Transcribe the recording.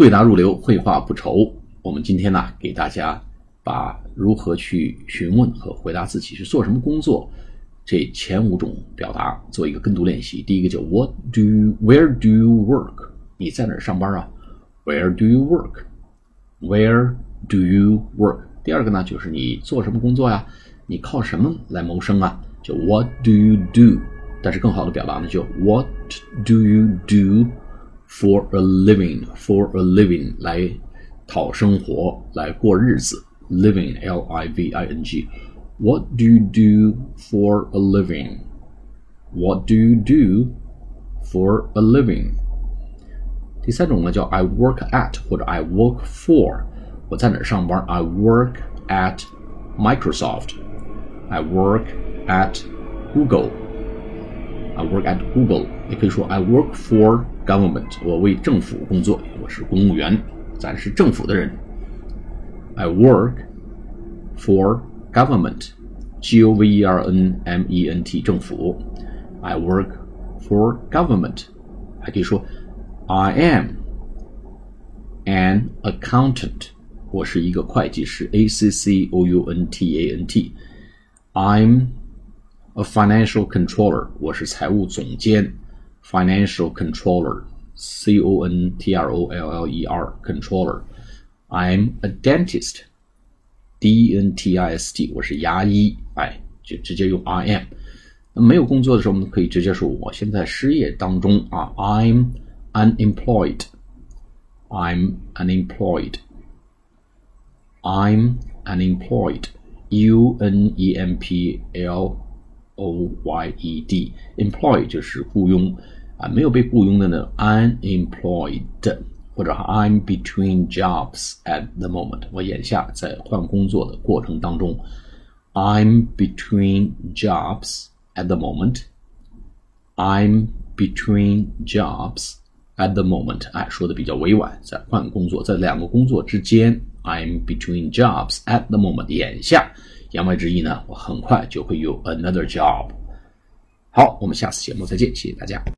对答如流，绘画不愁。我们今天呢，给大家把如何去询问和回答自己是做什么工作这前五种表达做一个跟读练习。第一个叫 What do you, Where do you work？你在哪儿上班啊？Where do you work？Where do you work？第二个呢，就是你做什么工作呀？你靠什么来谋生啊？就 What do you do？但是更好的表达呢，就 What do you do？do？for a living for a living 来讨生活来过日子 living L I V I N G What do you do for a living? What do you do for a living? 第三种呢叫 I work at 或者 I work for。我在哪儿上班？I work at Microsoft. I work at Google. I work at Google. 也可以说 I work for government，我为政府工作，我是公务员，咱是政府的人。I work for government，G O V E R N M E N T，政府。I work for government，还可以说 I am an accountant，我是一个会计师，A C C O U N T A N T。I'm a financial controller，我是财务总监。 financial controller, C O N T R O L L E R, controller. I'm a dentist, D N T I S T，我是牙医，哎，就直接用 I am。那没有工作的时候，我们可以直接说我现在失业当中啊，I'm unemployed。I'm unemployed. I'm unemployed. U N E M P L O Y E D，employ 就是雇佣啊，没有被雇佣的呢，unemployed，或者 I'm between jobs at the moment，我眼下在换工作的过程当中，I'm between jobs at the moment，I'm between jobs at the moment，哎，说的比较委婉，在换工作，在两个工作之间，I'm between jobs at the moment，眼下。 言外之意呢，我很快就会有 another job。好，我们下次节目再见，谢谢大家。